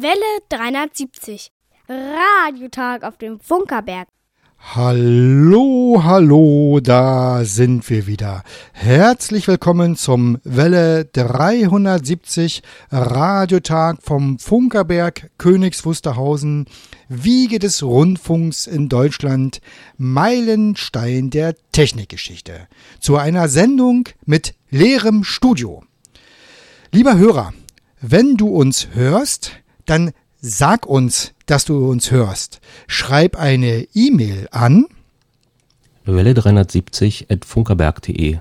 Welle 370. Radiotag auf dem Funkerberg. Hallo, hallo, da sind wir wieder. Herzlich willkommen zum Welle 370 Radiotag vom Funkerberg Königs Wusterhausen, Wiege des Rundfunks in Deutschland, Meilenstein der Technikgeschichte. Zu einer Sendung mit leerem Studio. Lieber Hörer, wenn du uns hörst, dann sag uns, dass du uns hörst. Schreib eine E-Mail an Welle 370 at funkerberg.de.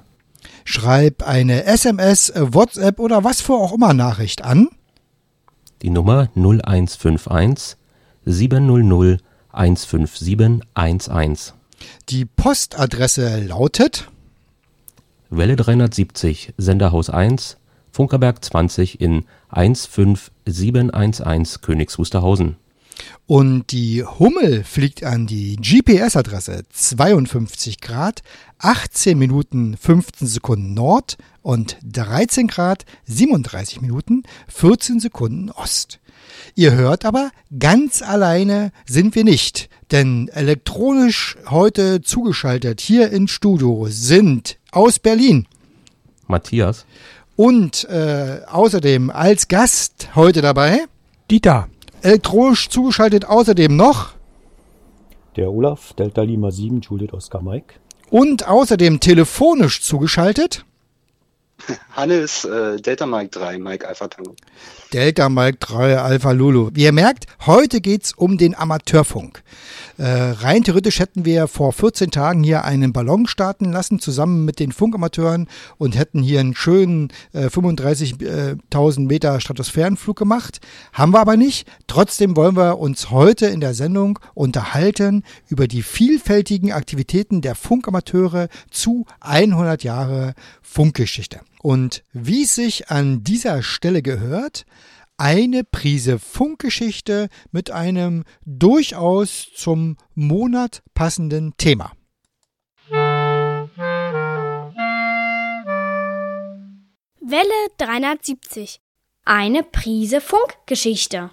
Schreib eine SMS, WhatsApp oder was für auch immer Nachricht an. Die Nummer 0151 700 157 11. Die Postadresse lautet Welle 370, Senderhaus 1, Funkerberg 20 in 15711 Königs Wusterhausen. Und die Hummel fliegt an die GPS-Adresse 52 Grad, 18 Minuten 15 Sekunden Nord und 13 Grad, 37 Minuten 14 Sekunden Ost. Ihr hört aber, ganz alleine sind wir nicht, denn elektronisch heute zugeschaltet hier ins Studio sind aus Berlin Matthias, und äh, außerdem als Gast heute dabei Dieter. elektronisch zugeschaltet außerdem noch Der Olaf, Delta Lima 7, Juliet Oscar Mike. und außerdem telefonisch zugeschaltet Hannes, äh, Delta Mike 3, Mike Alpha Tango. Delta Mike 3 Alpha Lulu. Wie ihr merkt, heute geht's um den Amateurfunk. Äh, rein theoretisch hätten wir vor 14 Tagen hier einen Ballon starten lassen, zusammen mit den Funkamateuren und hätten hier einen schönen äh, 35.000 Meter Stratosphärenflug gemacht. Haben wir aber nicht. Trotzdem wollen wir uns heute in der Sendung unterhalten über die vielfältigen Aktivitäten der Funkamateure zu 100 Jahre Funkgeschichte. Und wie es sich an dieser Stelle gehört, eine Prise Funkgeschichte mit einem durchaus zum Monat passenden Thema. Welle 370. Eine Prise Funkgeschichte.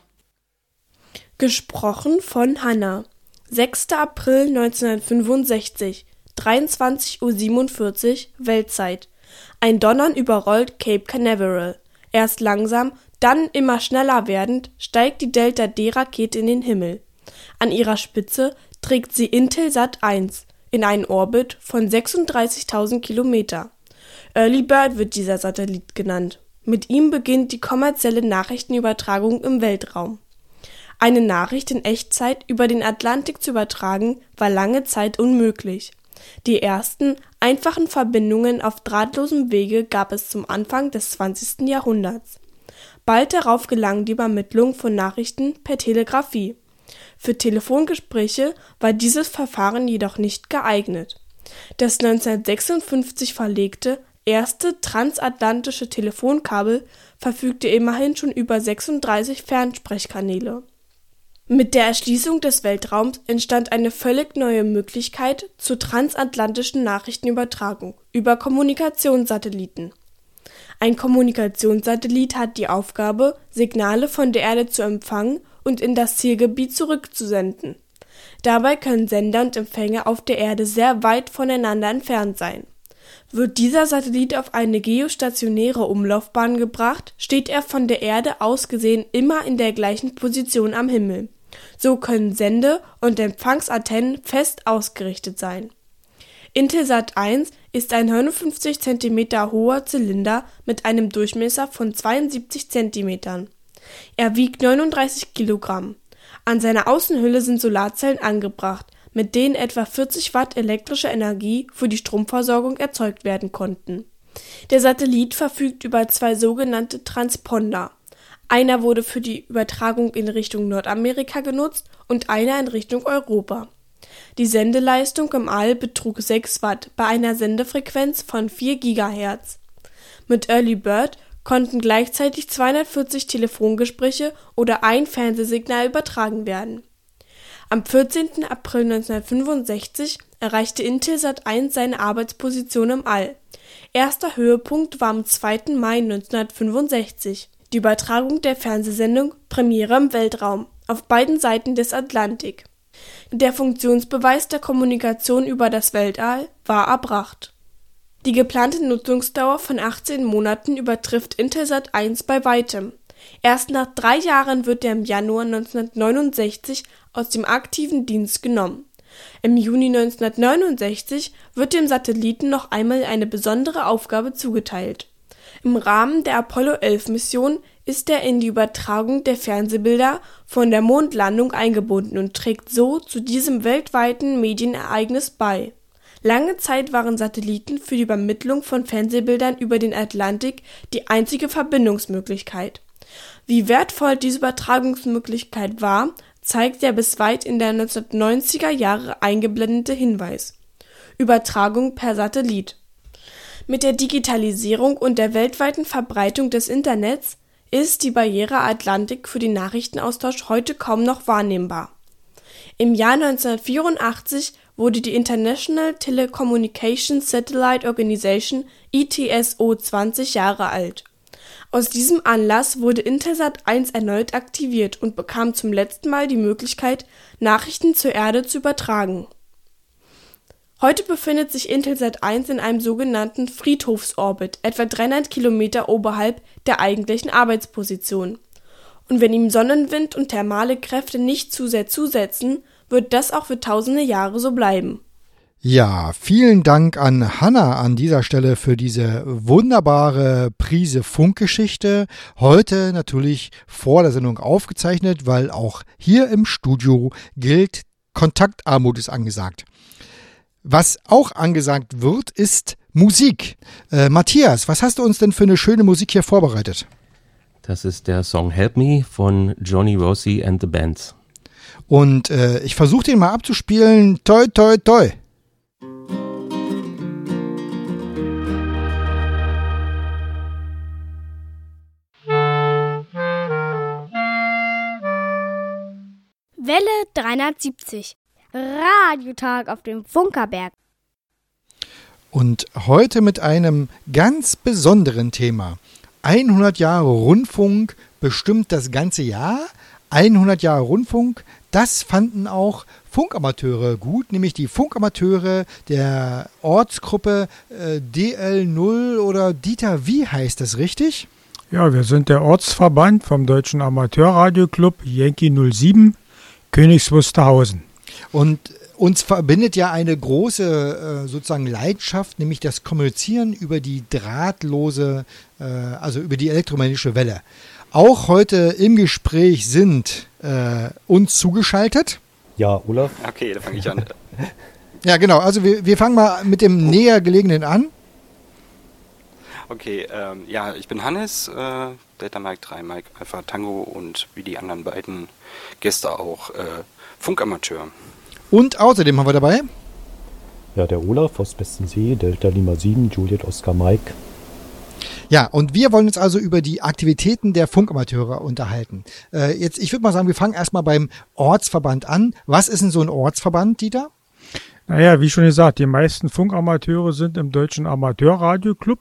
Gesprochen von Hanna. 6. April 1965, 23.47 Uhr Weltzeit. Ein Donnern überrollt Cape Canaveral. Erst langsam, dann immer schneller werdend, steigt die Delta D-Rakete in den Himmel. An ihrer Spitze trägt sie Intelsat 1 in einen Orbit von 36.000 Kilometer. Early Bird wird dieser Satellit genannt. Mit ihm beginnt die kommerzielle Nachrichtenübertragung im Weltraum. Eine Nachricht in Echtzeit über den Atlantik zu übertragen, war lange Zeit unmöglich. Die ersten einfachen Verbindungen auf drahtlosem Wege gab es zum Anfang des 20. Jahrhunderts. Bald darauf gelang die Übermittlung von Nachrichten per Telegrafie. Für Telefongespräche war dieses Verfahren jedoch nicht geeignet. Das 1956 verlegte erste transatlantische Telefonkabel verfügte immerhin schon über 36 Fernsprechkanäle. Mit der Erschließung des Weltraums entstand eine völlig neue Möglichkeit zur transatlantischen Nachrichtenübertragung über Kommunikationssatelliten. Ein Kommunikationssatellit hat die Aufgabe, Signale von der Erde zu empfangen und in das Zielgebiet zurückzusenden. Dabei können Sender und Empfänger auf der Erde sehr weit voneinander entfernt sein. Wird dieser Satellit auf eine geostationäre Umlaufbahn gebracht, steht er von der Erde aus gesehen immer in der gleichen Position am Himmel. So können Sende- und Empfangsantennen fest ausgerichtet sein. Intelsat 1 ist ein 59 cm hoher Zylinder mit einem Durchmesser von 72 cm. Er wiegt 39 Kilogramm. An seiner Außenhülle sind Solarzellen angebracht, mit denen etwa 40 Watt elektrische Energie für die Stromversorgung erzeugt werden konnten. Der Satellit verfügt über zwei sogenannte Transponder. Einer wurde für die Übertragung in Richtung Nordamerika genutzt und einer in Richtung Europa. Die Sendeleistung im All betrug 6 Watt bei einer Sendefrequenz von 4 Gigahertz. Mit Early Bird konnten gleichzeitig 240 Telefongespräche oder ein Fernsehsignal übertragen werden. Am 14. April 1965 erreichte Intelsat 1 seine Arbeitsposition im All. Erster Höhepunkt war am 2. Mai 1965 Die Übertragung der Fernsehsendung Premiere im Weltraum auf beiden Seiten des Atlantik. Der Funktionsbeweis der Kommunikation über das Weltall war erbracht. Die geplante Nutzungsdauer von 18 Monaten übertrifft Intelsat 1 bei weitem. Erst nach drei Jahren wird er im Januar 1969 aus dem aktiven Dienst genommen. Im Juni 1969 wird dem Satelliten noch einmal eine besondere Aufgabe zugeteilt. Im Rahmen der Apollo-11-Mission ist er in die Übertragung der Fernsehbilder von der Mondlandung eingebunden und trägt so zu diesem weltweiten Medienereignis bei. Lange Zeit waren Satelliten für die Übermittlung von Fernsehbildern über den Atlantik die einzige Verbindungsmöglichkeit. Wie wertvoll diese Übertragungsmöglichkeit war, zeigt der bis weit in der 1990er Jahre eingeblendete Hinweis. Übertragung per Satellit. Mit der Digitalisierung und der weltweiten Verbreitung des Internets ist die Barriere Atlantik für den Nachrichtenaustausch heute kaum noch wahrnehmbar. Im Jahr 1984 wurde die International Telecommunication Satellite Organization ITSO 20 Jahre alt. Aus diesem Anlass wurde Intelsat 1 erneut aktiviert und bekam zum letzten Mal die Möglichkeit, Nachrichten zur Erde zu übertragen. Heute befindet sich Intelsat 1 in einem sogenannten Friedhofsorbit, etwa 300 Kilometer oberhalb der eigentlichen Arbeitsposition. Und wenn ihm Sonnenwind und thermale Kräfte nicht zu sehr zusetzen, wird das auch für tausende Jahre so bleiben. Ja, vielen Dank an Hanna an dieser Stelle für diese wunderbare Prise Funkgeschichte. Heute natürlich vor der Sendung aufgezeichnet, weil auch hier im Studio gilt, Kontaktarmut ist angesagt. Was auch angesagt wird, ist Musik. Äh, Matthias, was hast du uns denn für eine schöne Musik hier vorbereitet? Das ist der Song Help Me von Johnny Rossi and the Bands. Und äh, ich versuche den mal abzuspielen. Toi, toi, toi. Welle 370. Radiotag auf dem Funkerberg. Und heute mit einem ganz besonderen Thema. 100 Jahre Rundfunk bestimmt das ganze Jahr. 100 Jahre Rundfunk, das fanden auch Funkamateure gut, nämlich die Funkamateure der Ortsgruppe äh, DL0 oder Dieter, wie heißt das richtig? Ja, wir sind der Ortsverband vom Deutschen Amateurradioclub Yankee 07 Königs Wusterhausen. Und uns verbindet ja eine große äh, sozusagen Leidenschaft, nämlich das Kommunizieren über die drahtlose, äh, also über die elektromagnetische Welle. Auch heute im Gespräch sind äh, uns zugeschaltet. Ja, Olaf. Okay, da fange ich an. Ja, genau. Also wir, wir fangen mal mit dem näher gelegenen an. Okay, ähm, ja, ich bin Hannes, äh, Delta Mike 3, Mike Alpha Tango und wie die anderen beiden Gäste auch äh, Funkamateur. Und außerdem haben wir dabei. Ja, der Olaf aus Bestensee, Delta Lima 7, Juliet Oscar Mike. Ja, und wir wollen uns also über die Aktivitäten der Funkamateure unterhalten. Äh, jetzt, ich würde mal sagen, wir fangen erstmal beim Ortsverband an. Was ist denn so ein Ortsverband, Dieter? Naja, wie schon gesagt, die meisten Funkamateure sind im Deutschen Amateurradioclub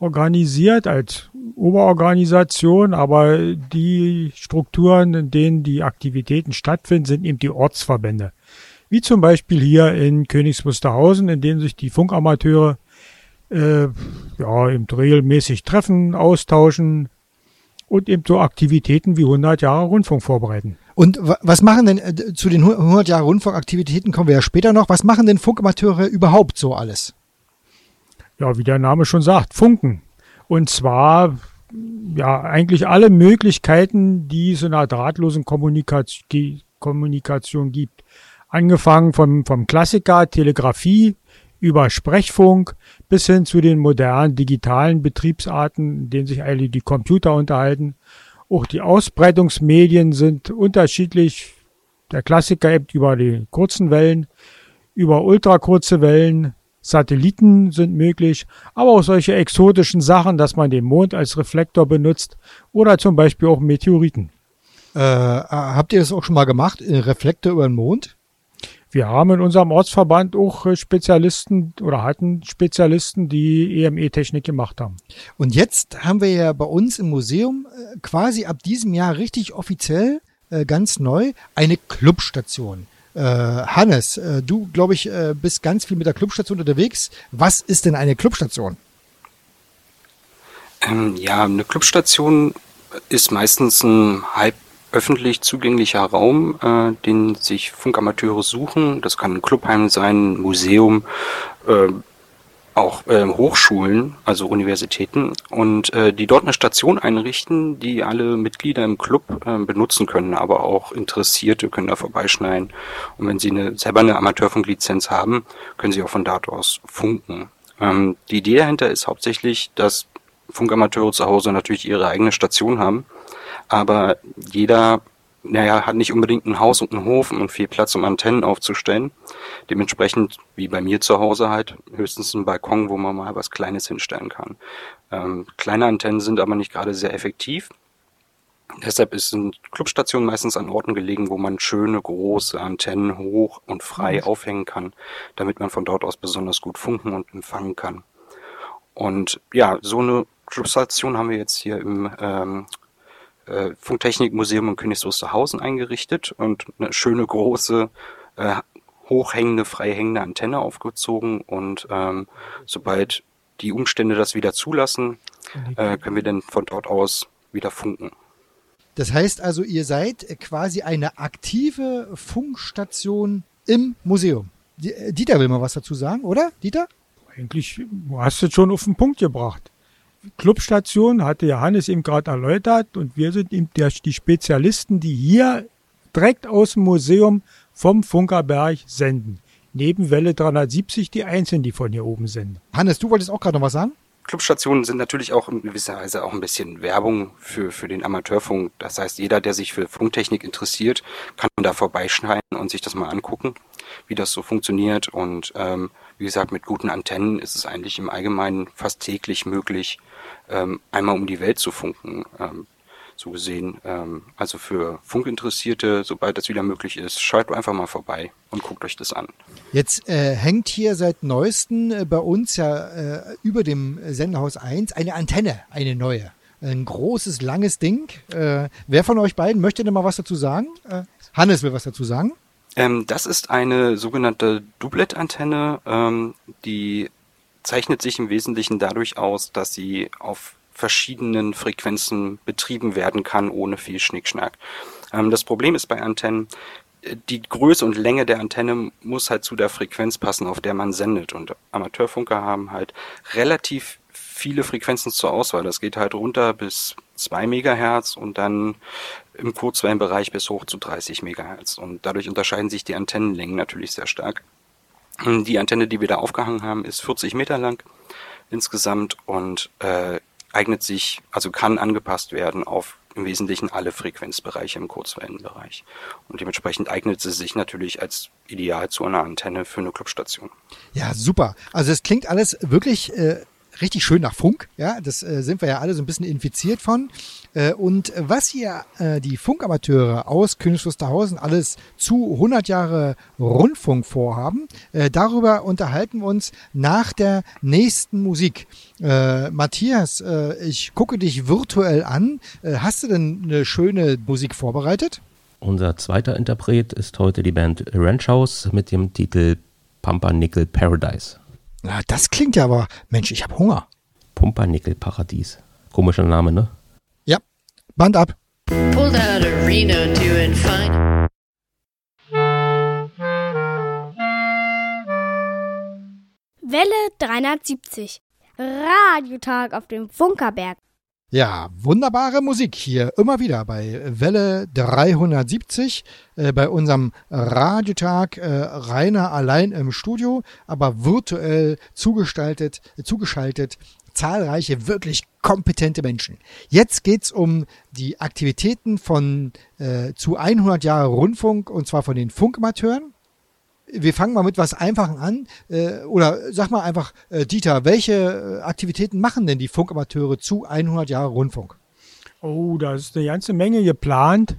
organisiert als Oberorganisation, aber die Strukturen, in denen die Aktivitäten stattfinden, sind eben die Ortsverbände. Wie zum Beispiel hier in Königs Wusterhausen, in denen sich die Funkamateure äh, ja, eben regelmäßig treffen, austauschen und eben so Aktivitäten wie 100 Jahre Rundfunk vorbereiten. Und wa- was machen denn äh, zu den 100 Jahre Rundfunkaktivitäten kommen wir ja später noch. Was machen denn Funkamateure überhaupt so alles? ja, wie der Name schon sagt, Funken. Und zwar ja eigentlich alle Möglichkeiten, die es in einer drahtlosen Kommunikation, Kommunikation gibt. Angefangen vom, vom Klassiker Telegrafie über Sprechfunk bis hin zu den modernen digitalen Betriebsarten, in denen sich alle die Computer unterhalten. Auch die Ausbreitungsmedien sind unterschiedlich. Der Klassiker eben über die kurzen Wellen, über ultrakurze Wellen, Satelliten sind möglich, aber auch solche exotischen Sachen, dass man den Mond als Reflektor benutzt oder zum Beispiel auch Meteoriten. Äh, habt ihr das auch schon mal gemacht? Äh, Reflektor über den Mond? Wir haben in unserem Ortsverband auch äh, Spezialisten oder hatten Spezialisten, die EME-Technik gemacht haben. Und jetzt haben wir ja bei uns im Museum äh, quasi ab diesem Jahr richtig offiziell ganz neu eine Clubstation. Äh, Hannes, äh, du, glaube ich, äh, bist ganz viel mit der Clubstation unterwegs. Was ist denn eine Clubstation? Ähm, ja, eine Clubstation ist meistens ein halb öffentlich zugänglicher Raum, äh, den sich Funkamateure suchen. Das kann ein Clubheim sein, ein Museum, äh, auch äh, Hochschulen, also Universitäten, und äh, die dort eine Station einrichten, die alle Mitglieder im Club äh, benutzen können, aber auch Interessierte können da vorbeischneiden. Und wenn sie eine, selber eine Amateurfunklizenz haben, können sie auch von dort aus funken. Ähm, die Idee dahinter ist hauptsächlich, dass Funkamateure zu Hause natürlich ihre eigene Station haben aber jeder, naja, hat nicht unbedingt ein Haus und einen Hof und viel Platz, um Antennen aufzustellen. Dementsprechend, wie bei mir zu Hause halt, höchstens ein Balkon, wo man mal was Kleines hinstellen kann. Ähm, kleine Antennen sind aber nicht gerade sehr effektiv. Deshalb ist eine Clubstation meistens an Orten gelegen, wo man schöne große Antennen hoch und frei aufhängen kann, damit man von dort aus besonders gut funken und empfangen kann. Und ja, so eine Clubstation haben wir jetzt hier im ähm, äh, Funktechnikmuseum in Königs Wusterhausen eingerichtet und eine schöne große äh, hochhängende, freihängende Antenne aufgezogen und ähm, sobald die Umstände das wieder zulassen, äh, können wir dann von dort aus wieder funken. Das heißt also, ihr seid quasi eine aktive Funkstation im Museum. Äh, Dieter will mal was dazu sagen, oder? Dieter? Eigentlich hast du es schon auf den Punkt gebracht. Clubstation hatte Johannes eben gerade erläutert und wir sind eben der, die Spezialisten, die hier direkt aus dem Museum vom Funkerberg senden. Neben Welle 370 die Einzelnen, die von hier oben senden. Hannes, du wolltest auch gerade noch was sagen? Clubstationen sind natürlich auch in gewisser Weise auch ein bisschen Werbung für, für den Amateurfunk. Das heißt, jeder, der sich für Funktechnik interessiert, kann da vorbeischneiden und sich das mal angucken, wie das so funktioniert. Und ähm, wie gesagt, mit guten Antennen ist es eigentlich im Allgemeinen fast täglich möglich, ähm, einmal um die Welt zu funken. Ähm, so gesehen. Ähm, also für Funkinteressierte, sobald das wieder möglich ist, schaut einfach mal vorbei und guckt euch das an. Jetzt äh, hängt hier seit neuestem äh, bei uns ja äh, über dem Senderhaus 1 eine Antenne, eine neue. Ein großes, langes Ding. Äh, wer von euch beiden möchte denn mal was dazu sagen? Äh, Hannes will was dazu sagen. Ähm, das ist eine sogenannte Doublet-Antenne, ähm, die zeichnet sich im Wesentlichen dadurch aus, dass sie auf verschiedenen Frequenzen betrieben werden kann, ohne viel Schnickschnack. Ähm, das Problem ist bei Antennen, äh, die Größe und Länge der Antenne muss halt zu der Frequenz passen, auf der man sendet. Und Amateurfunker haben halt relativ viele Frequenzen zur Auswahl. Das geht halt runter bis 2 Megahertz und dann im Kurzwellenbereich bis hoch zu 30 Megahertz. Und dadurch unterscheiden sich die Antennenlängen natürlich sehr stark. Die Antenne, die wir da aufgehangen haben, ist 40 Meter lang insgesamt und äh, eignet sich, also kann angepasst werden auf im Wesentlichen alle Frequenzbereiche im Kurzwellenbereich. Und dementsprechend eignet sie sich natürlich als ideal zu einer Antenne für eine Clubstation. Ja, super. Also es klingt alles wirklich äh, richtig schön nach Funk. Ja, das äh, sind wir ja alle so ein bisschen infiziert von. Äh, und was hier äh, die Funkamateure aus Königs Wusterhausen alles zu 100 Jahre Rundfunk vorhaben, äh, darüber unterhalten wir uns nach der nächsten Musik. Äh, Matthias, äh, ich gucke dich virtuell an. hast du denn eine schöne Musik vorbereitet? Unser zweiter Interpret ist heute die Band Ranch House mit dem Titel Pumpernickel Paradise. Na, das klingt ja aber, Mensch, ich habe Hunger. Pumpernickel-Paradies. Komischer Name, ne? Ja, Band ab. Pulled out of Reno doing fine. Welle 370. Radiotag auf dem Funkerberg. Ja, wunderbare Musik hier immer wieder bei Welle 370 äh, bei unserem Radiotag äh, Rainer allein im Studio, aber virtuell zugestaltet, zugeschaltet zahlreiche wirklich kompetente Menschen. Jetzt geht's um die Aktivitäten von äh, zu 100 Jahre Rundfunk und zwar von den Funkamateuren wir fangen mal mit was Einfachen an. Äh, oder sag mal einfach, äh, Dieter, welche äh, Aktivitäten machen denn die Funkamateure zu 100 Jahre Rundfunk? Oh, da ist eine ganze Menge geplant.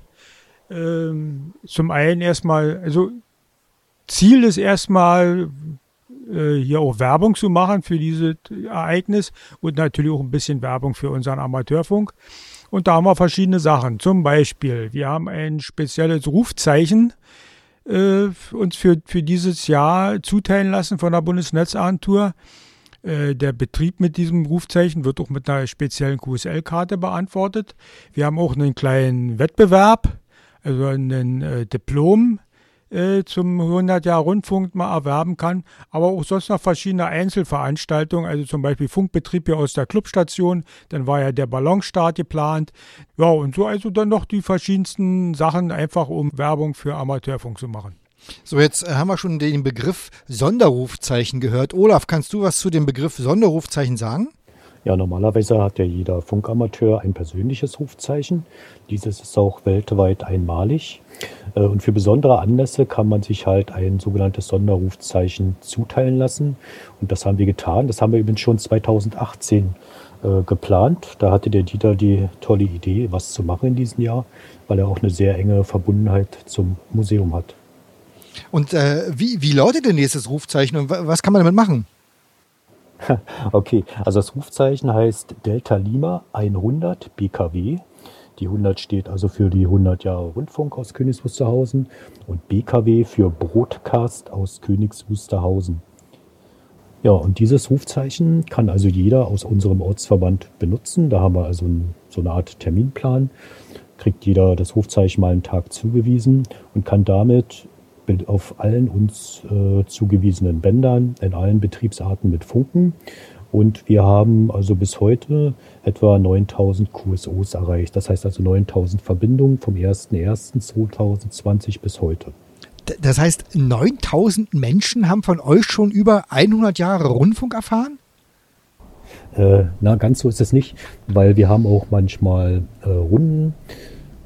Ähm, zum einen erstmal, also Ziel ist erstmal, hier auch Werbung zu machen für dieses Ereignis und natürlich auch ein bisschen Werbung für unseren Amateurfunk. Und da haben wir verschiedene Sachen. Zum Beispiel, wir haben ein spezielles Rufzeichen äh, uns für, für dieses Jahr zuteilen lassen von der Bundesnetzagentur. Äh, der Betrieb mit diesem Rufzeichen wird auch mit einer speziellen QSL-Karte beantwortet. Wir haben auch einen kleinen Wettbewerb, also ein äh, Diplom äh, zum 100 Jahr Rundfunk mal erwerben kann, aber auch sonst noch verschiedene Einzelveranstaltungen, also zum Beispiel Funkbetrieb hier aus der Clubstation, dann war ja der Ballonstart geplant, ja und so also dann noch die verschiedensten Sachen einfach um Werbung für Amateurfunk zu machen. So, jetzt äh, haben wir schon den Begriff Sonderrufzeichen gehört. Olaf, kannst du was zu dem Begriff Sonderrufzeichen sagen? Ja, normalerweise hat ja jeder Funkamateur ein persönliches Rufzeichen. Dieses ist auch weltweit einmalig. Äh, und für besondere Anlässe kann man sich halt ein sogenanntes Sonderrufzeichen zuteilen lassen. Und das haben wir getan. Das haben wir übrigens schon 2018 äh, geplant. Da hatte der Dieter die tolle Idee, was zu machen in diesem Jahr, weil er auch eine sehr enge Verbundenheit zum Museum hat. Und äh, wie, wie lautet denn dieses Rufzeichen und was kann man damit machen? Okay, also das Rufzeichen heißt Delta Lima 100 BKW. Die 100 steht also für die 100 Jahre Rundfunk aus Königs Wusterhausen und BKW für Broadcast aus Königs Wusterhausen. Ja, und dieses Rufzeichen kann also jeder aus unserem Ortsverband benutzen. Da haben wir also so eine Art Terminplan. Kriegt jeder das Rufzeichen mal einen Tag zugewiesen und kann damit auf allen uns äh, zugewiesenen Bändern, in allen Betriebsarten mit Funken. Und wir haben also bis heute etwa 9000 QSOs erreicht. Das heißt also 9000 Verbindungen vom 01.01.2020 bis heute. Das heißt, 9000 Menschen haben von euch schon über 100 Jahre Rundfunk erfahren? Äh, na, ganz so ist es nicht, weil wir haben auch manchmal äh, Runden,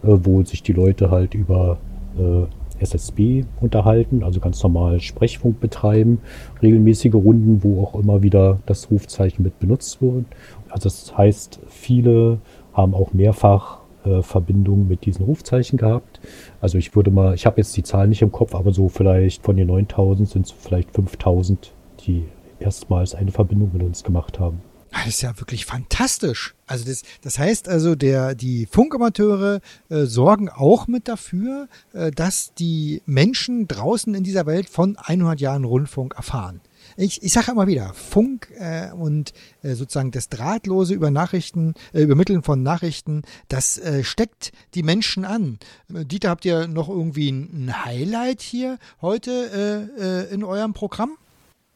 äh, wo sich die Leute halt über äh, SSB unterhalten, also ganz normal Sprechfunk betreiben, regelmäßige Runden, wo auch immer wieder das Rufzeichen mit benutzt wird. Also das heißt, viele haben auch mehrfach äh, Verbindungen mit diesen Rufzeichen gehabt. Also ich würde mal, ich habe jetzt die Zahl nicht im Kopf, aber so vielleicht von den 9000 sind es vielleicht 5000, die erstmals eine Verbindung mit uns gemacht haben. Das ist ja wirklich fantastisch. Also das, das heißt also, der, die Funkamateure äh, sorgen auch mit dafür, äh, dass die Menschen draußen in dieser Welt von 100 Jahren Rundfunk erfahren. Ich, ich sage immer wieder, Funk äh, und äh, sozusagen das drahtlose über Nachrichten, äh, Übermitteln von Nachrichten, das äh, steckt die Menschen an. Dieter, habt ihr noch irgendwie ein, ein Highlight hier heute äh, äh, in eurem Programm?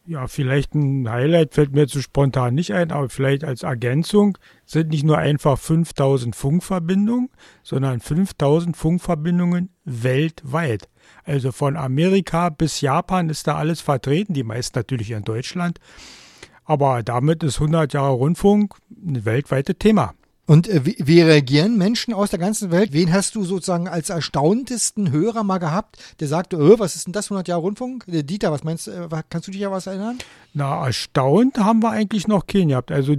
Ja, vielleicht ein Highlight fällt mir zu spontan nicht ein, aber vielleicht als Ergänzung sind nicht nur einfach 5000 Funkverbindungen, sondern 5000 Funkverbindungen weltweit. Also von Amerika bis Japan ist da alles vertreten, die meisten natürlich in Deutschland. Aber damit ist 100 Jahre Rundfunk ein weltweites Thema. Und äh, wie, wie reagieren Menschen aus der ganzen Welt? Wen hast du sozusagen als erstauntesten Hörer mal gehabt, der sagte, öh, was ist denn das 100 Jahre Rundfunk? Der Dieter, was meinst du, äh, kannst du dich an was erinnern? Na, erstaunt haben wir eigentlich noch keinen gehabt. Also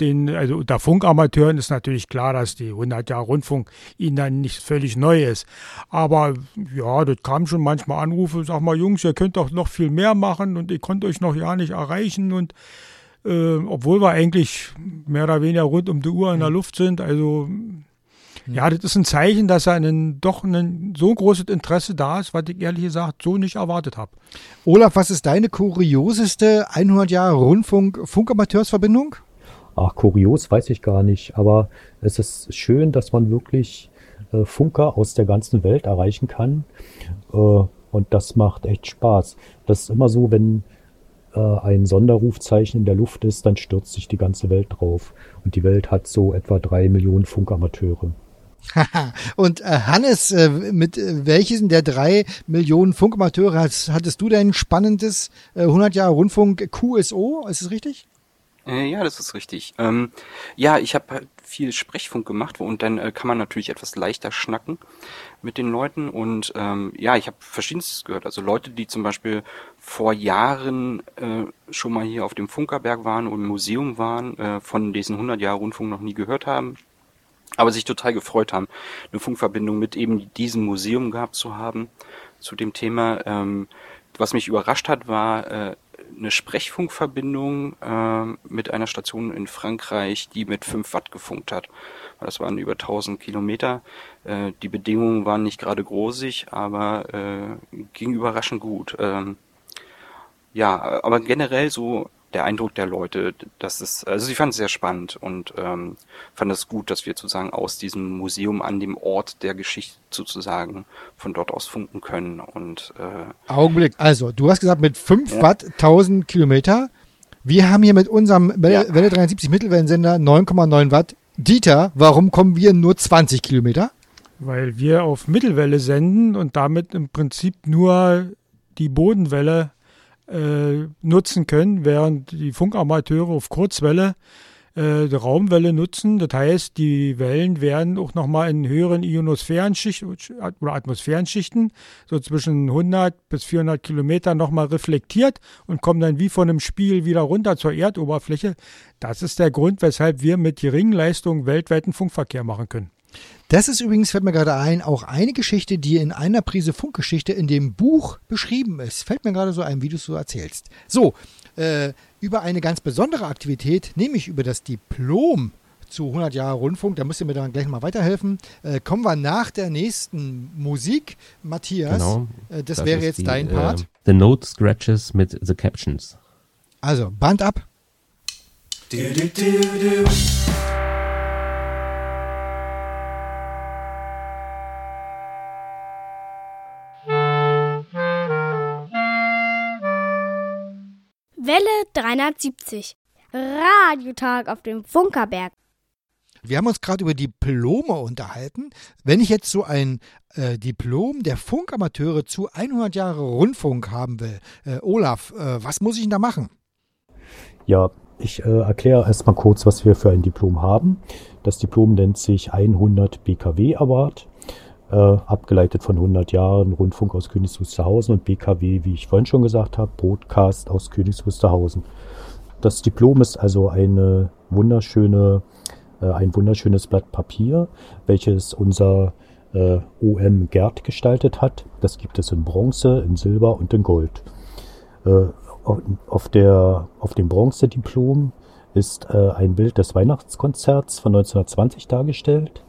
den, also unter Funkamateuren ist natürlich klar, dass die 100 Jahre Rundfunk ihnen dann nicht völlig neu ist. Aber ja, das kam schon manchmal Anrufe, sag mal, Jungs, ihr könnt doch noch viel mehr machen und ihr könnt euch noch ja nicht erreichen und äh, obwohl wir eigentlich mehr oder weniger rund um die Uhr in der mhm. Luft sind. Also ja, das ist ein Zeichen, dass einen, doch ein so großes Interesse da ist, was ich ehrlich gesagt so nicht erwartet habe. Olaf, was ist deine kurioseste 100 Jahre Rundfunk-Funkamateursverbindung? Ach, kurios weiß ich gar nicht, aber es ist schön, dass man wirklich äh, Funker aus der ganzen Welt erreichen kann. Äh, und das macht echt Spaß. Das ist immer so, wenn ein Sonderrufzeichen in der Luft ist, dann stürzt sich die ganze Welt drauf. Und die Welt hat so etwa drei Millionen Funkamateure. Und äh, Hannes, äh, mit äh, welchen der drei Millionen Funkamateure hast, hattest du dein spannendes äh, 100 Jahre Rundfunk QSO? Ist es richtig? Äh, ja, das ist richtig. Ähm, ja, ich habe viel Sprechfunk gemacht und dann äh, kann man natürlich etwas leichter schnacken mit den Leuten und ähm, ja, ich habe verschiedenstes gehört. Also Leute, die zum Beispiel vor Jahren äh, schon mal hier auf dem Funkerberg waren und im Museum waren, äh, von diesen 100 Jahre Rundfunk noch nie gehört haben, aber sich total gefreut haben, eine Funkverbindung mit eben diesem Museum gehabt zu haben zu dem Thema. Ähm, was mich überrascht hat, war äh, eine Sprechfunkverbindung äh, mit einer Station in Frankreich, die mit 5 Watt gefunkt hat. Das waren über 1000 Kilometer. Äh, die Bedingungen waren nicht gerade großig, aber äh, ging überraschend gut. Ähm, ja, aber generell so der Eindruck der Leute, dass es, also sie fanden es sehr spannend und ähm, fanden es gut, dass wir sozusagen aus diesem Museum an dem Ort der Geschichte sozusagen von dort aus funken können und äh, Augenblick, also du hast gesagt mit 5 ja. Watt 1000 Kilometer. Wir haben hier mit unserem Welle, ja. Welle 73 Mittelwellensender 9,9 Watt. Dieter, warum kommen wir nur 20 Kilometer? Weil wir auf Mittelwelle senden und damit im Prinzip nur die Bodenwelle äh, nutzen können, während die Funkamateure auf Kurzwelle äh, die Raumwelle nutzen. Das heißt, die Wellen werden auch nochmal in höheren Ionosphärenschichten oder Atmosphärenschichten, so zwischen 100 bis 400 Kilometer, nochmal reflektiert und kommen dann wie von einem Spiel wieder runter zur Erdoberfläche. Das ist der Grund, weshalb wir mit geringen Leistungen weltweiten Funkverkehr machen können. Das ist übrigens, fällt mir gerade ein, auch eine Geschichte, die in einer Prise Funkgeschichte in dem Buch beschrieben ist. Fällt mir gerade so ein, wie du es so erzählst. So, äh, über eine ganz besondere Aktivität, nämlich über das Diplom zu 100 Jahre Rundfunk, da müsst ihr mir dann gleich mal weiterhelfen. Äh, kommen wir nach der nächsten Musik. Matthias, genau, äh, das, das, wäre jetzt die, dein Part. Äh, the Note Scratches mit The Captions. Also, Band ab. Du, du, du, 370. Radiotag auf dem Funkerberg. Wir haben uns gerade über Diplome unterhalten. Wenn ich jetzt so ein äh, Diplom der Funkamateure zu 100 Jahre Rundfunk haben will, äh, Olaf, äh, was muss ich denn da machen? Ja, ich äh, erkläre erstmal kurz, was wir für ein Diplom haben. Das Diplom nennt sich 100 BKW Award äh, abgeleitet von 100 Jahren Rundfunk aus Königs Wusterhausen und BKW, wie ich vorhin schon gesagt habe, Broadcast aus Königs Wusterhausen. Das Diplom ist also eine wunderschöne, äh, ein wunderschönes Blatt Papier, welches unser äh, OM Gerd gestaltet hat. Das gibt es in Bronze, in Silber und in Gold. Äh, auf, der, auf dem Bronzediplom ist äh, ein Bild des Weihnachtskonzerts von 1920 dargestellt.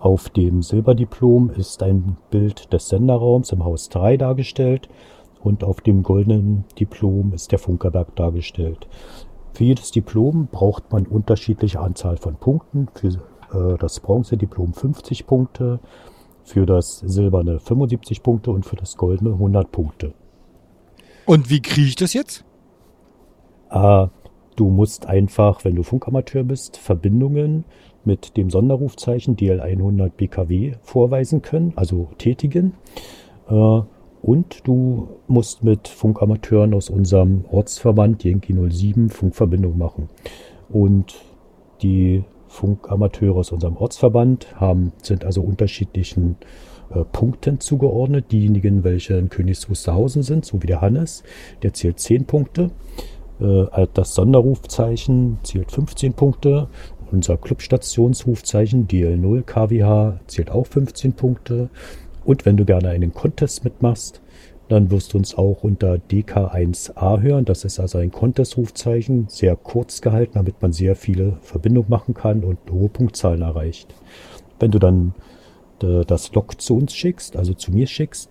Auf dem Silberdiplom ist ein Bild des Senderraums im Haus 3 dargestellt und auf dem goldenen Diplom ist der Funkerberg dargestellt. Für jedes Diplom braucht man unterschiedliche Anzahl von Punkten. Für äh, das Bronzediplom 50 Punkte, für das silberne 75 Punkte und für das goldene 100 Punkte. Und wie kriege ich das jetzt? Äh, du musst einfach, wenn du Funkamateur bist, Verbindungen mit dem Sonderrufzeichen DL100 BKW vorweisen können, also tätigen. Äh, und du musst mit Funkamateuren aus unserem Ortsverband Yankee 07 Funkverbindung machen. Und die Funkamateure aus unserem Ortsverband haben, sind also unterschiedlichen äh, Punkten zugeordnet. Diejenigen, welche in Königs Wusterhausen sind, so wie der Hannes, der zählt 10 Punkte. Äh, das Sonderrufzeichen zählt 15 Punkte unser Clubstationsrufzeichen DL0 KWH zählt auch 15 Punkte. Und wenn du gerne einen Contest mitmachst, dann wirst du uns auch unter DK1A hören. Das ist also ein Contest-Rufzeichen, sehr kurz gehalten, damit man sehr viele Verbindungen machen kann und hohe Punktzahlen erreicht. Wenn du dann äh, das Log zu uns schickst, also zu mir schickst,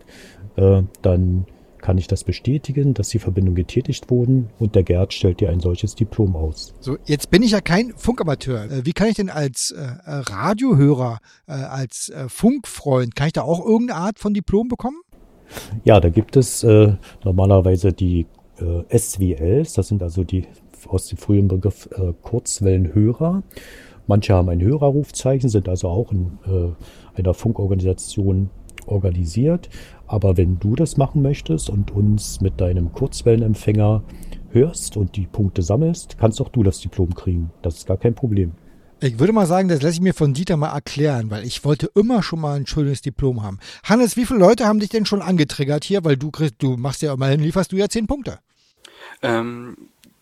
äh, dann kann ich das bestätigen, dass die Verbindungen getätigt wurden und der Gerd stellt dir ein solches Diplom aus. So, jetzt bin ich ja kein Funkamateur. Äh, wie kann ich denn als äh, äh, Radiohörer, äh, als äh, Funkfreund, kann ich da auch irgendeine Art von Diplom bekommen? Ja, da gibt es äh, normalerweise die SWLs, das sind also die aus dem frühen Begriff Kurzwellenhörer. Manche haben ein Hörerrufzeichen, sind also auch in einer Funkorganisation organisiert. Aber wenn du das machen möchtest und uns mit deinem Kurzwellenempfänger hörst und die Punkte sammelst, kannst auch du das Diplom kriegen. Das ist gar kein Problem. Ich würde mal sagen, das lasse ich mir von Dieter mal erklären, weil ich wollte immer schon mal ein schönes Diplom haben. Hannes, wie viele Leute haben dich denn schon angetriggert hier? Weil du, du machst ja immerhin, lieferst du ja zehn Punkte. Ähm,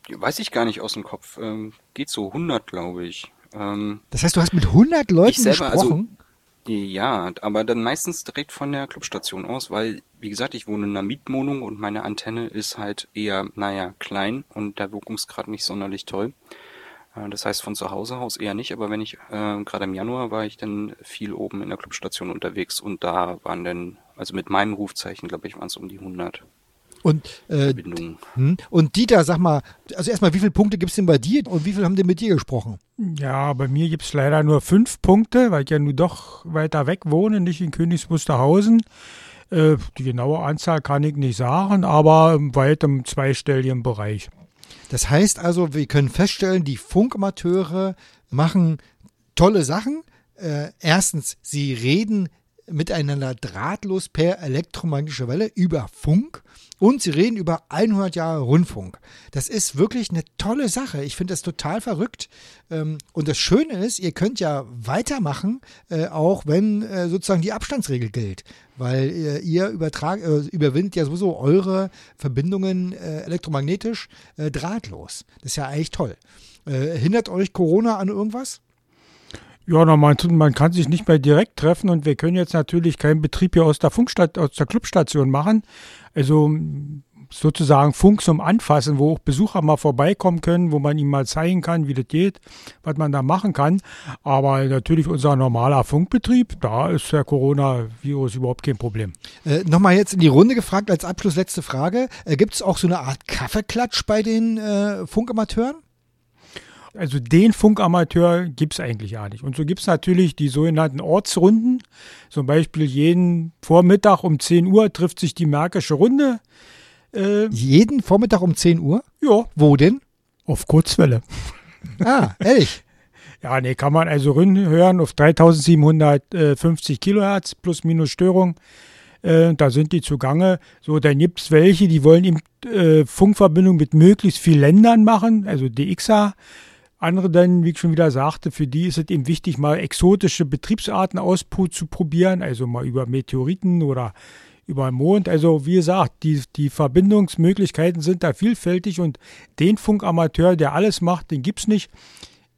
weiß ich gar nicht aus dem Kopf. Ähm, geht so 100, glaube ich. Ähm, das heißt, du hast mit 100 Leuten selber, also gesprochen? Also, Ja, aber dann meistens direkt von der Clubstation aus, weil, wie gesagt, ich wohne in einer Mietwohnung und meine Antenne ist halt eher, naja, klein und der Wirkungsgrad nicht sonderlich toll. Äh, das heißt, von zu Hause aus eher nicht, aber wenn ich, äh, gerade im Januar war ich dann viel oben in der Clubstation unterwegs und da waren dann, also mit meinen Rufzeichen, glaube ich, waren es um die 100. Und, äh, hm? und Dieter, sag mal, also erstmal, wie viele Punkte gibt es denn bei dir und wie viele haben denn mit dir gesprochen? Ja, bei mir gibt es leider nur fünf Punkte, weil ich ja nur doch weiter weg wohne, nicht in Königs Wusterhausen. Äh, die genaue Anzahl kann ich nicht sagen, aber weit im zweistelligen Bereich. Das heißt also, wir können feststellen, die Funkamateure machen tolle Sachen. Äh, erstens, sie reden miteinander drahtlos per elektromagnetische Welle über Funk und sie reden über 100 Jahre Rundfunk. Das ist wirklich eine tolle Sache. Ich finde das total verrückt. Ähm, und das Schöne ist, ihr könnt ja weitermachen, äh, auch wenn äh, sozusagen die Abstandsregel gilt. Weil äh, ihr übertrag, überwindet ja sowieso eure Verbindungen elektromagnetisch drahtlos. Das ist ja eigentlich toll. hindert euch Corona an irgendwas? Ja, na, man, man kann sich nicht mehr direkt treffen und wir können jetzt natürlich keinen Betrieb hier aus der Funkstat aus der Clubstation machen. Also sozusagen Funk zum Anfassen, wo auch Besucher mal vorbeikommen können, wo man ihnen mal zeigen kann, wie das geht, was man da machen kann. Aber natürlich unser normaler Funkbetrieb, da ist der Coronavirus überhaupt kein Problem. Äh, Nochmal jetzt in die Runde gefragt als Abschluss letzte Frage. Äh, Gibt es auch so eine Art Kaffeeklatsch bei den äh, Funkamateuren? Also den Funkamateur gibt es eigentlich gar nicht. Und so gibt es natürlich die sogenannten Ortsrunden. Zum Beispiel jeden Vormittag um 10 Uhr trifft sich die Märkische Runde. Äh, jeden Vormittag um 10 Uhr? Ja. Wo denn? Auf Kurzwelle. Ah, ehrlich? ja, nee, kann man also hören auf 3750 Kilohertz plus minus Störung. Äh, da sind die zugange. So, dann gibt es welche, die wollen eben äh, Funkverbindung mit möglichst vielen Ländern machen, also DXA. Andere dann, wie ich schon wieder sagte, für die ist es eben wichtig, mal exotische Betriebsarten auszuprobieren, also mal über Meteoriten oder über den Mond. Also wie gesagt, die, die Verbindungsmöglichkeiten sind da vielfältig und den Funkamateur, der alles macht, den gibt es nicht.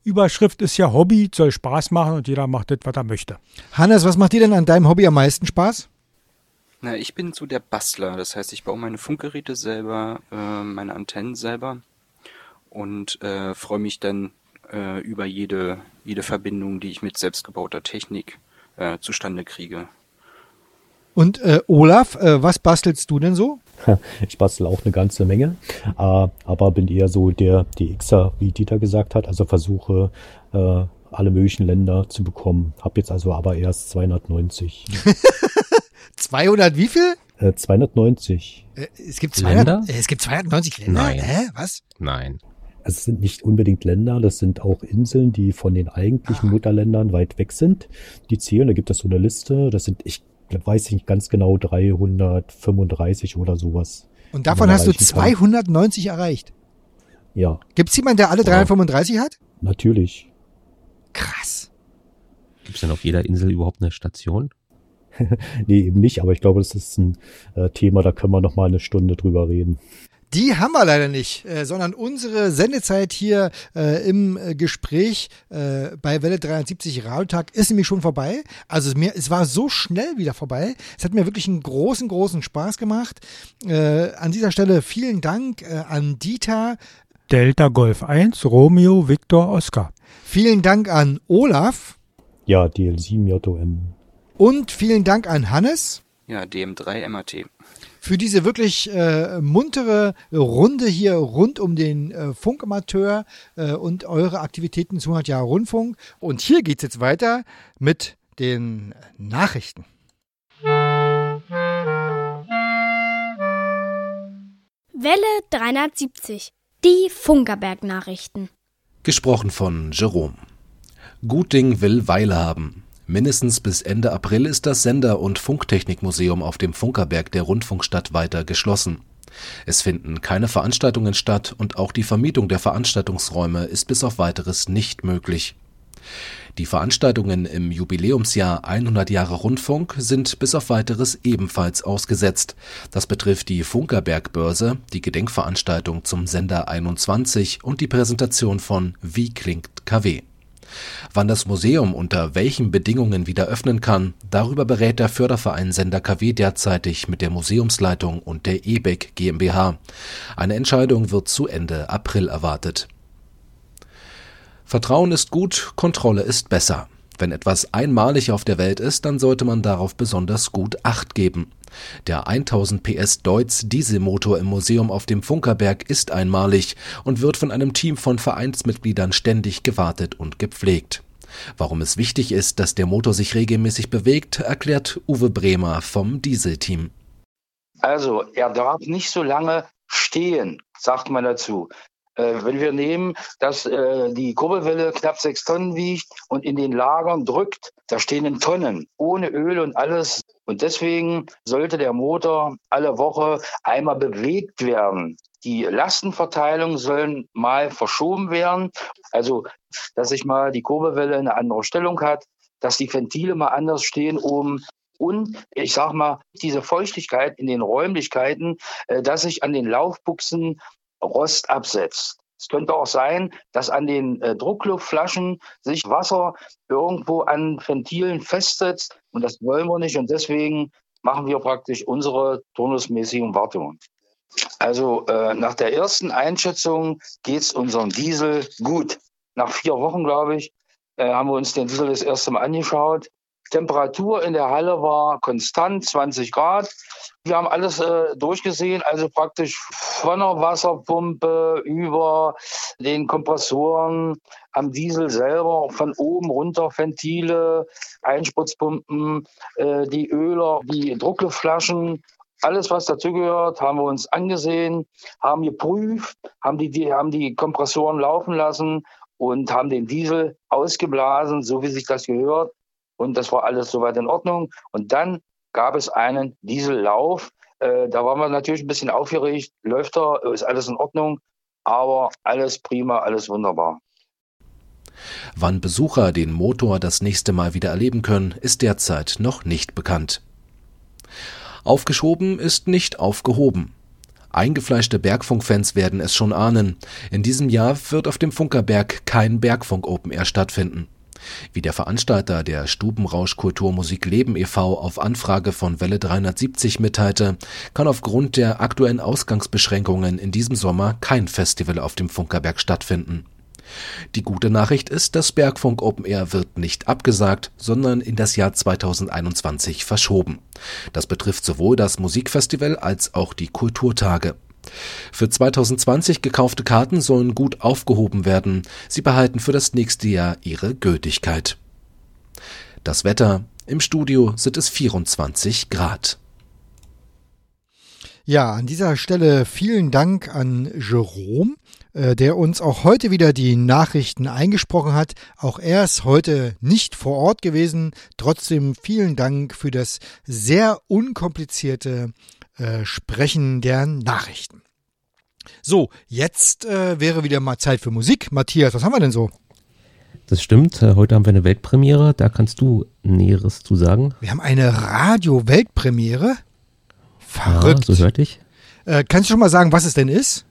Überschrift ist ja Hobby, soll Spaß machen und jeder macht das, was er möchte. Hannes, was macht dir denn an deinem Hobby am meisten Spaß? Na, ich bin so der Bastler. Das heißt, ich baue meine Funkgeräte selber, äh, meine Antennen selber und äh, freue mich dann äh, über jede, jede Verbindung, die ich mit selbstgebauter Technik äh, zustande kriege. Und äh, Olaf, äh, was bastelst du denn so? Ich bastel auch eine ganze Menge, äh, aber bin eher so der DXer, wie Dieter gesagt hat, also versuche äh, alle möglichen Länder zu bekommen. Hab jetzt also aber erst 290. 200 wie viel? Äh, 290. Äh, es gibt 200, Länder? es gibt 290 Länder? Nein. Hä? Was? Nein. Es sind nicht unbedingt Länder, das sind auch Inseln, die von den eigentlichen ah. Mutterländern weit weg sind. Die zählen, da gibt es so eine Liste, das sind, ich weiß nicht ganz genau, 335 oder sowas. Und davon hast du 290 kann. erreicht? Ja. Gibt es jemanden, der alle 335 ja. hat? Natürlich. Krass. Gibt es denn auf jeder Insel überhaupt eine Station? nee, eben nicht, aber ich glaube, das ist ein äh, Thema, da können wir noch mal eine Stunde drüber reden. Die haben wir leider nicht, äh, sondern unsere Sendezeit hier äh, im äh, Gespräch äh, bei Welle 73 Radiotag ist nämlich schon vorbei. Also es, mir, es war so schnell wieder vorbei. Es hat mir wirklich einen großen, großen Spaß gemacht. Äh, an dieser Stelle vielen Dank äh, an Dieter. Delta Golf 1, Romeo, Victor, Oscar. Vielen Dank an Olaf. Ja, DL7 JOM. Und vielen Dank an Hannes. Ja, DM3 MAT für diese wirklich äh, muntere Runde hier rund um den äh, Funkamateur äh, und eure Aktivitäten zu 100 Jahre Rundfunk. Und hier geht es jetzt weiter mit den Nachrichten. Welle 370. Die Funkerberg-Nachrichten. Gesprochen von Jerome. Gutding will Weile haben. Mindestens bis Ende April ist das Sender und Funktechnikmuseum auf dem Funkerberg der Rundfunkstadt weiter geschlossen. Es finden keine Veranstaltungen statt und auch die Vermietung der Veranstaltungsräume ist bis auf weiteres nicht möglich. Die Veranstaltungen im Jubiläumsjahr 100 Jahre Rundfunk sind bis auf weiteres ebenfalls ausgesetzt. Das betrifft die Funkerbergbörse, die Gedenkveranstaltung zum Sender 21 und die Präsentation von Wie klingt KW. Wann das Museum unter welchen Bedingungen wieder öffnen kann, darüber berät der Förderverein Sender KW derzeitig mit der Museumsleitung und der EBEC GmbH. Eine Entscheidung wird zu Ende April erwartet. Vertrauen ist gut, Kontrolle ist besser. Wenn etwas einmalig auf der Welt ist, dann sollte man darauf besonders gut Acht geben. Der 1000 PS Deutz Dieselmotor im Museum auf dem Funkerberg ist einmalig und wird von einem Team von Vereinsmitgliedern ständig gewartet und gepflegt. Warum es wichtig ist, dass der Motor sich regelmäßig bewegt, erklärt Uwe Bremer vom Dieselteam. Also, er darf nicht so lange stehen, sagt man dazu. Äh, wenn wir nehmen, dass äh, die Kurbelwelle knapp sechs Tonnen wiegt und in den Lagern drückt, da stehen in Tonnen, ohne Öl und alles. Und deswegen sollte der Motor alle Woche einmal bewegt werden. Die Lastenverteilung sollen mal verschoben werden. Also, dass sich mal die Kurbelwelle eine andere Stellung hat, dass die Ventile mal anders stehen oben. Und ich sag mal, diese Feuchtigkeit in den Räumlichkeiten, äh, dass sich an den Laufbuchsen Rost absetzt. Es könnte auch sein, dass an den äh, Druckluftflaschen sich Wasser irgendwo an Ventilen festsetzt und das wollen wir nicht und deswegen machen wir praktisch unsere turnusmäßigen Wartungen. Also äh, nach der ersten Einschätzung geht es unserem Diesel gut. Nach vier Wochen, glaube ich, äh, haben wir uns den Diesel das erste Mal angeschaut. Temperatur in der Halle war konstant, 20 Grad. Wir haben alles äh, durchgesehen, also praktisch von der Wasserpumpe über den Kompressoren am Diesel selber, von oben runter Ventile, Einspritzpumpen, äh, die Öler, die Druckluftflaschen, alles, was dazugehört, haben wir uns angesehen, haben geprüft, haben die, die, haben die Kompressoren laufen lassen und haben den Diesel ausgeblasen, so wie sich das gehört und das war alles soweit in Ordnung. Und dann gab es einen Diesellauf. Äh, da waren wir natürlich ein bisschen aufgeregt. Läuft er, ist alles in Ordnung, aber alles prima, alles wunderbar. Wann Besucher den Motor das nächste Mal wieder erleben können, ist derzeit noch nicht bekannt. Aufgeschoben ist nicht aufgehoben. Eingefleischte Bergfunkfans werden es schon ahnen. In diesem Jahr wird auf dem Funkerberg kein Bergfunk Open Air stattfinden. Wie der Veranstalter der Stubenrausch Kulturmusik Leben e.V. auf Anfrage von Welle 370 mitteilte, kann aufgrund der aktuellen Ausgangsbeschränkungen in diesem Sommer kein Festival auf dem Funkerberg stattfinden. Die gute Nachricht ist, das Bergfunk Open Air wird nicht abgesagt, sondern in das Jahr 2021 verschoben. Das betrifft sowohl das Musikfestival als auch die Kulturtage. Für 2020 gekaufte Karten sollen gut aufgehoben werden. Sie behalten für das nächste Jahr ihre Gültigkeit. Das Wetter im Studio sind es 24 Grad. Ja, an dieser Stelle vielen Dank an Jerome, äh, der uns auch heute wieder die Nachrichten eingesprochen hat. Auch er ist heute nicht vor Ort gewesen. Trotzdem vielen Dank für das sehr unkomplizierte äh, Sprechen der Nachrichten. So, jetzt äh, wäre wieder mal Zeit für Musik. Matthias, was haben wir denn so? Das stimmt. Äh, heute haben wir eine Weltpremiere. Da kannst du Näheres zu sagen. Wir haben eine Radio-Weltpremiere. Verrückt. Ja, so hörte ich. Äh, kannst du schon mal sagen, was es denn ist?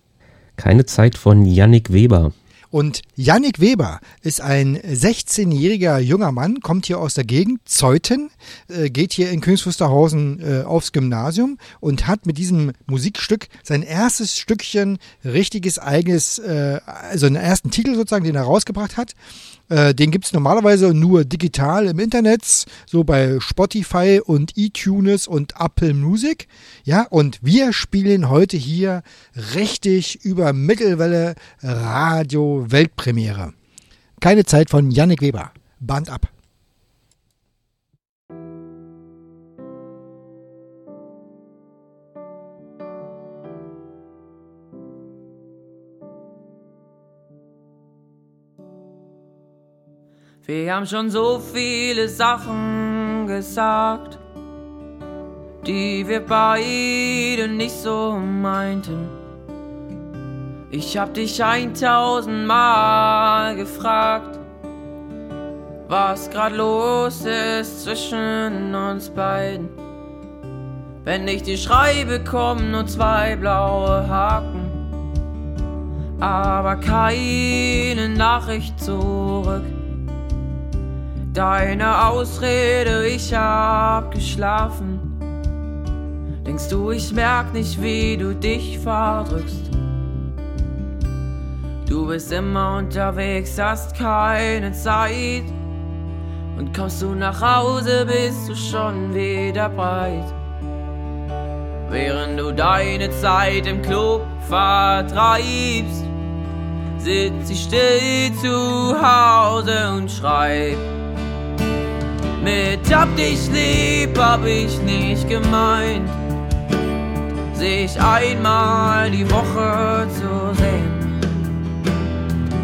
Keine Zeit von Yannick Weber. Und Yannick Weber ist ein 16-jähriger junger Mann, kommt hier aus der Gegend, Zeuthen, äh, geht hier in Königs äh, aufs Gymnasium und hat mit diesem Musikstück sein erstes Stückchen richtiges eigenes, äh, also einen ersten Titel sozusagen, den er rausgebracht hat. Äh, den gibt es normalerweise nur digital im Internet, so bei Spotify und iTunes und Apple Music. Ja, und wir spielen heute hier richtig über Mittelwelle Radio Weltpremiere. Keine Zeit von Yannick Weber. Band ab. Wir haben schon so viele Sachen gesagt, die wir beide nicht so meinten. Ich hab dich eintausendmal gefragt, was grad los ist zwischen uns beiden. Wenn ich dir schreibe, kommen nur zwei blaue Haken, aber keine Nachricht zurück. Deine Ausrede, ich hab geschlafen. Denkst du, ich merk nicht, wie du dich verdrückst? Du bist immer unterwegs, hast keine Zeit. Und kommst du nach Hause, bist du schon wieder breit. Während du deine Zeit im Club vertreibst, sitz ich still zu Hause und schreib. Mit hab dich lieb, hab ich nicht gemeint, sich einmal die Woche zu sehen.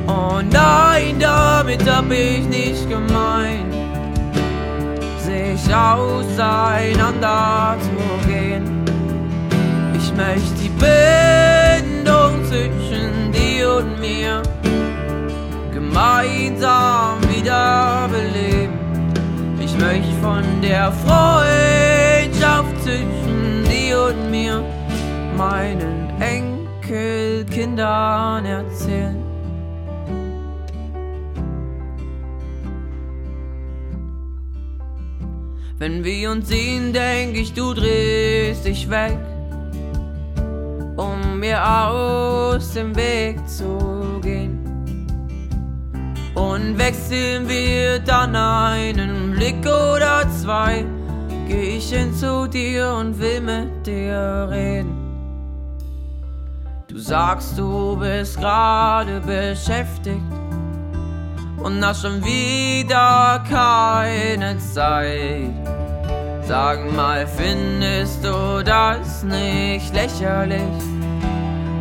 Oh nein, damit hab ich nicht gemeint, sich auseinander zu gehen. Ich möchte die Bindung zwischen dir und mir gemeinsam wiederbeleben. Ich möchte von der Freundschaft zwischen dir und mir meinen Enkelkindern erzählen. Wenn wir uns sehen, denk ich, du drehst dich weg, um mir aus dem Weg zu gehen. Und wechseln wir dann einen Blick oder zwei, geh ich hin zu dir und will mit dir reden. Du sagst, du bist gerade beschäftigt und hast schon wieder keine Zeit. Sag mal, findest du das nicht lächerlich?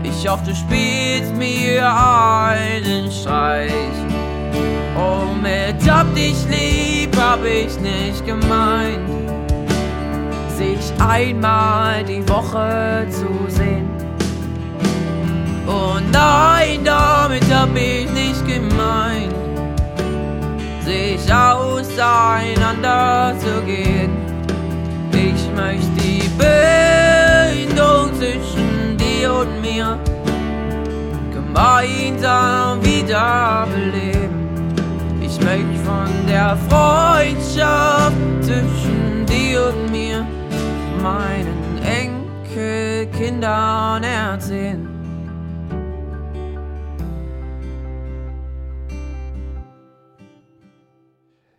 Ich hoffe, du spielst mir einen Streich. Oh, mit hab dich lieb, hab ich nicht gemeint, sich einmal die Woche zu sehen. Oh nein, damit hab ich nicht gemeint, sich auseinander zu gehen. Ich möchte die Bindung zwischen dir und mir gemeinsam wiederbeleben. Ich möchte von der Freundschaft zwischen dir und mir meinen Enkelkindern erzählen.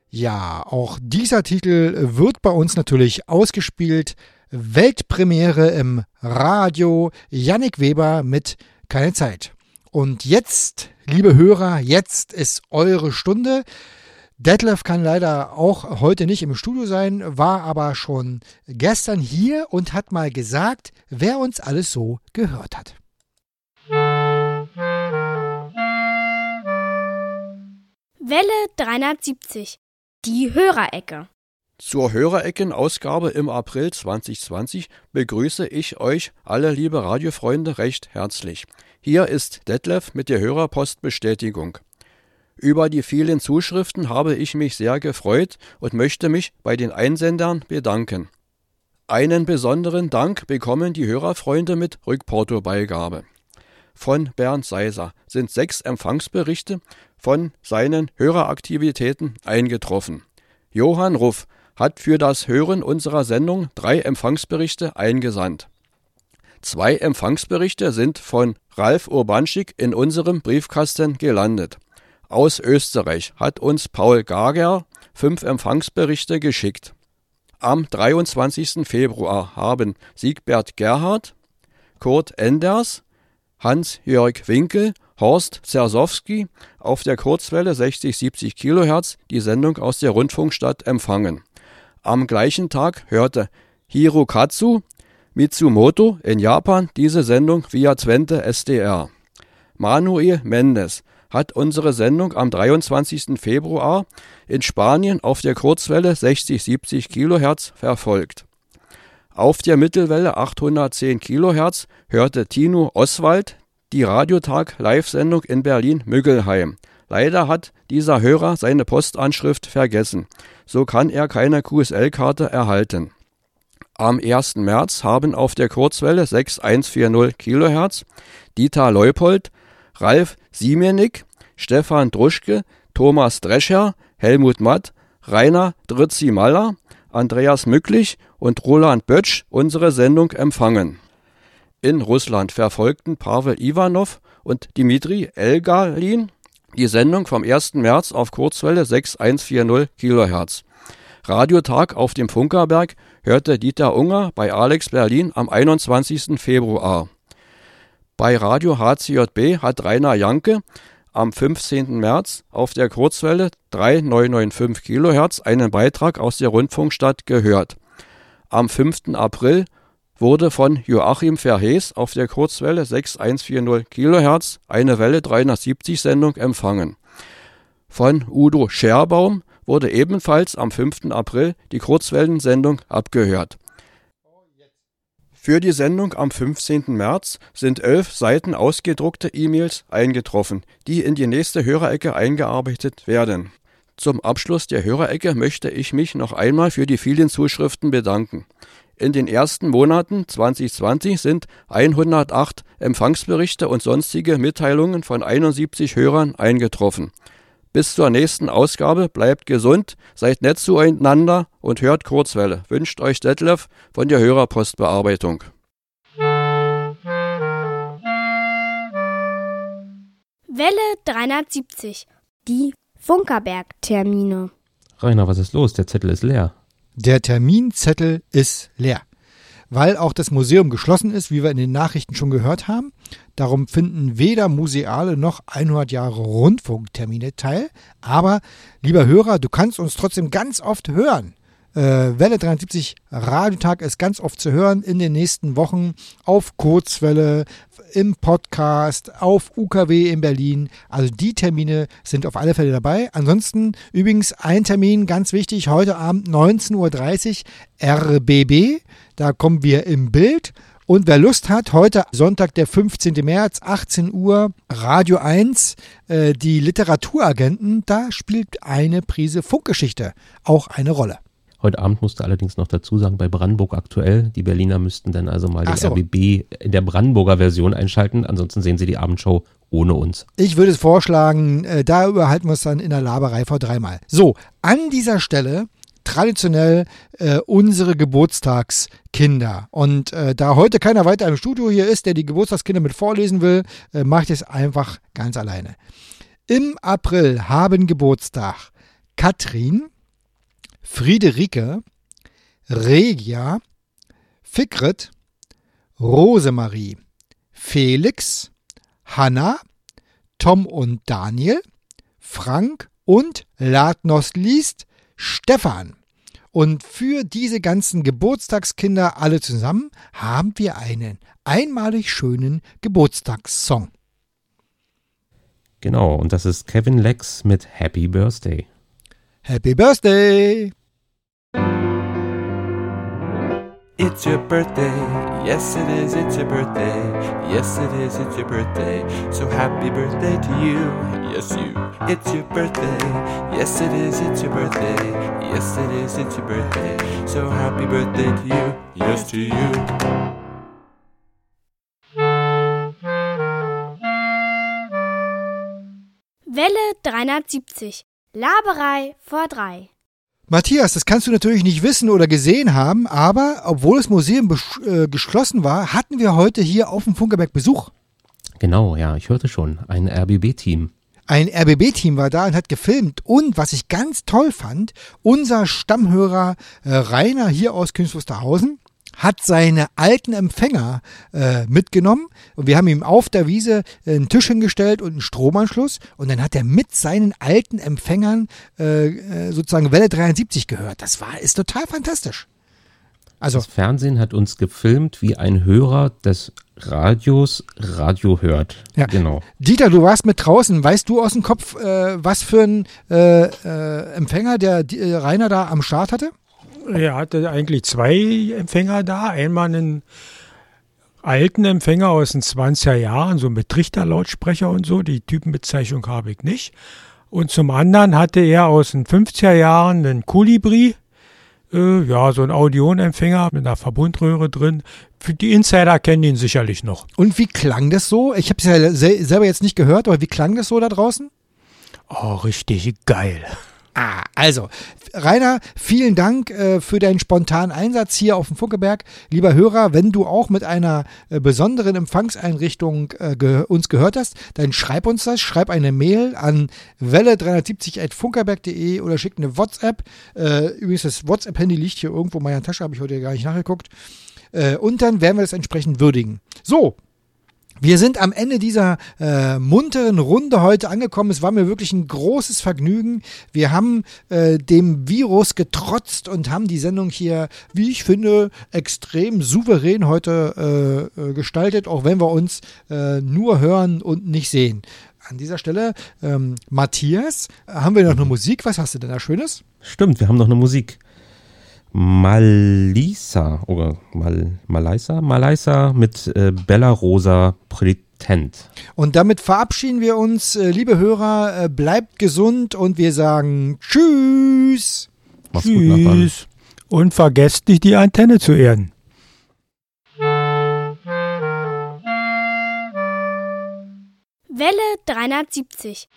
Ja, auch dieser Titel wird bei uns natürlich ausgespielt. Weltpremiere im Radio. Yannick Weber mit Keine Zeit. Und jetzt, liebe Hörer, jetzt ist eure Stunde. Detlef kann leider auch heute nicht im Studio sein, war aber schon gestern hier und hat mal gesagt, wer uns alles so gehört hat. Welle 370. Die Hörerecke. Zur Hörerecken-Ausgabe im April 2020 begrüße ich euch alle liebe Radiofreunde recht herzlich. Hier ist Detlef mit der Hörerpostbestätigung. Über die vielen Zuschriften habe ich mich sehr gefreut und möchte mich bei den Einsendern bedanken. Einen besonderen Dank bekommen die Hörerfreunde mit Rückportobeigabe. Von Bernd Seiser sind sechs Empfangsberichte von seinen Höreraktivitäten eingetroffen. Johann Ruff hat für das Hören unserer Sendung drei Empfangsberichte eingesandt. Zwei Empfangsberichte sind von Ralf Urbanschik in unserem Briefkasten gelandet. Aus Österreich hat uns Paul Gager fünf Empfangsberichte geschickt. Am 23. Februar haben Siegbert Gerhard, Kurt Enders, Hans-Jörg Winkel, Horst Zersowski auf der Kurzwelle 60-70 kHz die Sendung aus der Rundfunkstadt empfangen. Am gleichen Tag hörte Hirokatsu Mitsumoto in Japan diese Sendung via Twente SDR. Manuel Mendes hat unsere Sendung am 23. Februar in Spanien auf der Kurzwelle 60-70 kHz verfolgt. Auf der Mittelwelle 810 kHz hörte Tino Oswald die Radiotag-Live-Sendung in Berlin-Müggelheim. Leider hat dieser Hörer seine Postanschrift vergessen. So kann er keine QSL-Karte erhalten. Am 1. März haben auf der Kurzwelle 6140 kHz Dieter Leupold, Ralf Siemienik, Stefan Druschke, Thomas Drescher, Helmut Matt, Rainer Dritzi-Maller, Andreas Mücklich und Roland Bötsch unsere Sendung empfangen. In Russland verfolgten Pavel Ivanov und Dimitri Elgalin die Sendung vom 1. März auf Kurzwelle 6140 kHz. Radiotag auf dem Funkerberg hörte Dieter Unger bei Alex Berlin am 21. Februar. Bei Radio HCJB hat Rainer Janke am 15. März auf der Kurzwelle 3995 kHz einen Beitrag aus der Rundfunkstadt gehört. Am 5. April wurde von Joachim Verhees auf der Kurzwelle 6140 kHz eine Welle 370 Sendung empfangen. Von Udo Scherbaum wurde ebenfalls am 5. April die Kurzwellensendung abgehört. Für die Sendung am 15. März sind elf Seiten ausgedruckte E-Mails eingetroffen, die in die nächste Hörerecke eingearbeitet werden. Zum Abschluss der Hörerecke möchte ich mich noch einmal für die vielen Zuschriften bedanken. In den ersten Monaten 2020 sind 108 Empfangsberichte und sonstige Mitteilungen von 71 Hörern eingetroffen. Bis zur nächsten Ausgabe bleibt gesund, seid nett zueinander und hört Kurzwelle. Wünscht euch Detlef von der Hörerpostbearbeitung. Welle 370. Die Funkerberg-Termine. Rainer, was ist los? Der Zettel ist leer. Der Terminzettel ist leer, weil auch das Museum geschlossen ist, wie wir in den Nachrichten schon gehört haben. Darum finden weder museale noch 100 Jahre Rundfunktermine teil. Aber, lieber Hörer, du kannst uns trotzdem ganz oft hören. Äh, Welle 73 Radiotag ist ganz oft zu hören in den nächsten Wochen auf Kurzwelle, im Podcast, auf UKW in Berlin. Also die Termine sind auf alle Fälle dabei. Ansonsten übrigens ein Termin ganz wichtig, heute Abend 19.30 Uhr RBB. Da kommen wir im Bild. Und wer Lust hat, heute Sonntag, der 15. März, 18 Uhr, Radio 1, äh, die Literaturagenten, da spielt eine Prise Funkgeschichte auch eine Rolle. Heute Abend musste allerdings noch dazu sagen, bei Brandenburg aktuell, die Berliner müssten dann also mal den so. RBB in der Brandenburger Version einschalten, ansonsten sehen sie die Abendshow ohne uns. Ich würde vorschlagen, äh, da überhalten wir es dann in der Laberei vor dreimal. So, an dieser Stelle traditionell äh, unsere Geburtstagskinder. Und äh, da heute keiner weiter im Studio hier ist, der die Geburtstagskinder mit vorlesen will, äh, mache ich es einfach ganz alleine. Im April haben Geburtstag Katrin, Friederike, Regia, Fikret, Rosemarie, Felix, Hanna, Tom und Daniel, Frank und Latnos liest Stefan. Und für diese ganzen Geburtstagskinder alle zusammen haben wir einen einmalig schönen Geburtstagssong. Genau, und das ist Kevin Lex mit Happy Birthday. Happy Birthday! It's your birthday, yes it is, it's your birthday, yes it is, it's your birthday, so happy birthday to you, yes you. It's your birthday, yes it is, it's your birthday, yes it is, it's your birthday, so happy birthday to you, yes to you. Welle 370. Laberei vor drei. Matthias, das kannst du natürlich nicht wissen oder gesehen haben, aber obwohl das Museum äh, geschlossen war, hatten wir heute hier auf dem Funkerberg Besuch. Genau, ja, ich hörte schon. Ein RBB-Team. Ein RBB-Team war da und hat gefilmt. Und was ich ganz toll fand, unser Stammhörer äh, Rainer hier aus Königs Wusterhausen hat seine alten Empfänger äh, mitgenommen und wir haben ihm auf der Wiese einen Tisch hingestellt und einen Stromanschluss und dann hat er mit seinen alten Empfängern äh, sozusagen Welle 73 gehört. Das war ist total fantastisch. Also das Fernsehen hat uns gefilmt, wie ein Hörer des Radios Radio hört. Ja. Genau. Dieter, du warst mit draußen. Weißt du aus dem Kopf, äh, was für ein äh, äh, Empfänger der die, Rainer da am Start hatte? Er hatte eigentlich zwei Empfänger da. Einmal einen alten Empfänger aus den 20er Jahren, so mit Trichterlautsprecher und so. Die Typenbezeichnung habe ich nicht. Und zum anderen hatte er aus den 50er Jahren einen Kolibri. Äh, ja, so ein Audionempfänger mit einer Verbundröhre drin. Für die Insider kennen ihn sicherlich noch. Und wie klang das so? Ich habe es ja selber jetzt nicht gehört, aber wie klang das so da draußen? Oh, richtig geil. Ah, also, Rainer, vielen Dank äh, für deinen spontanen Einsatz hier auf dem Funkeberg. Lieber Hörer, wenn du auch mit einer äh, besonderen Empfangseinrichtung äh, ge uns gehört hast, dann schreib uns das, schreib eine Mail an welle370.funkerberg.de oder schick eine WhatsApp. Äh, übrigens, das WhatsApp-Handy liegt hier irgendwo in meiner Tasche, habe ich heute gar nicht nachgeguckt. Äh, und dann werden wir das entsprechend würdigen. So, wir sind am Ende dieser äh, munteren Runde heute angekommen. Es war mir wirklich ein großes Vergnügen. Wir haben äh, dem Virus getrotzt und haben die Sendung hier, wie ich finde, extrem souverän heute äh, äh, gestaltet, auch wenn wir uns äh, nur hören und nicht sehen. An dieser Stelle, ähm, Matthias, haben wir noch eine Musik? Was hast du denn da Schönes? Stimmt, wir haben noch eine Musik. Malisa oder Mal, Malaisa? Malaisa mit äh, Bella Rosa Prätent. Und damit verabschieden wir uns, äh, liebe Hörer, äh, bleibt gesund und wir sagen Tschüss. Mach's gut. Tschüss. Und vergesst nicht, die Antenne zu erden. Welle 370.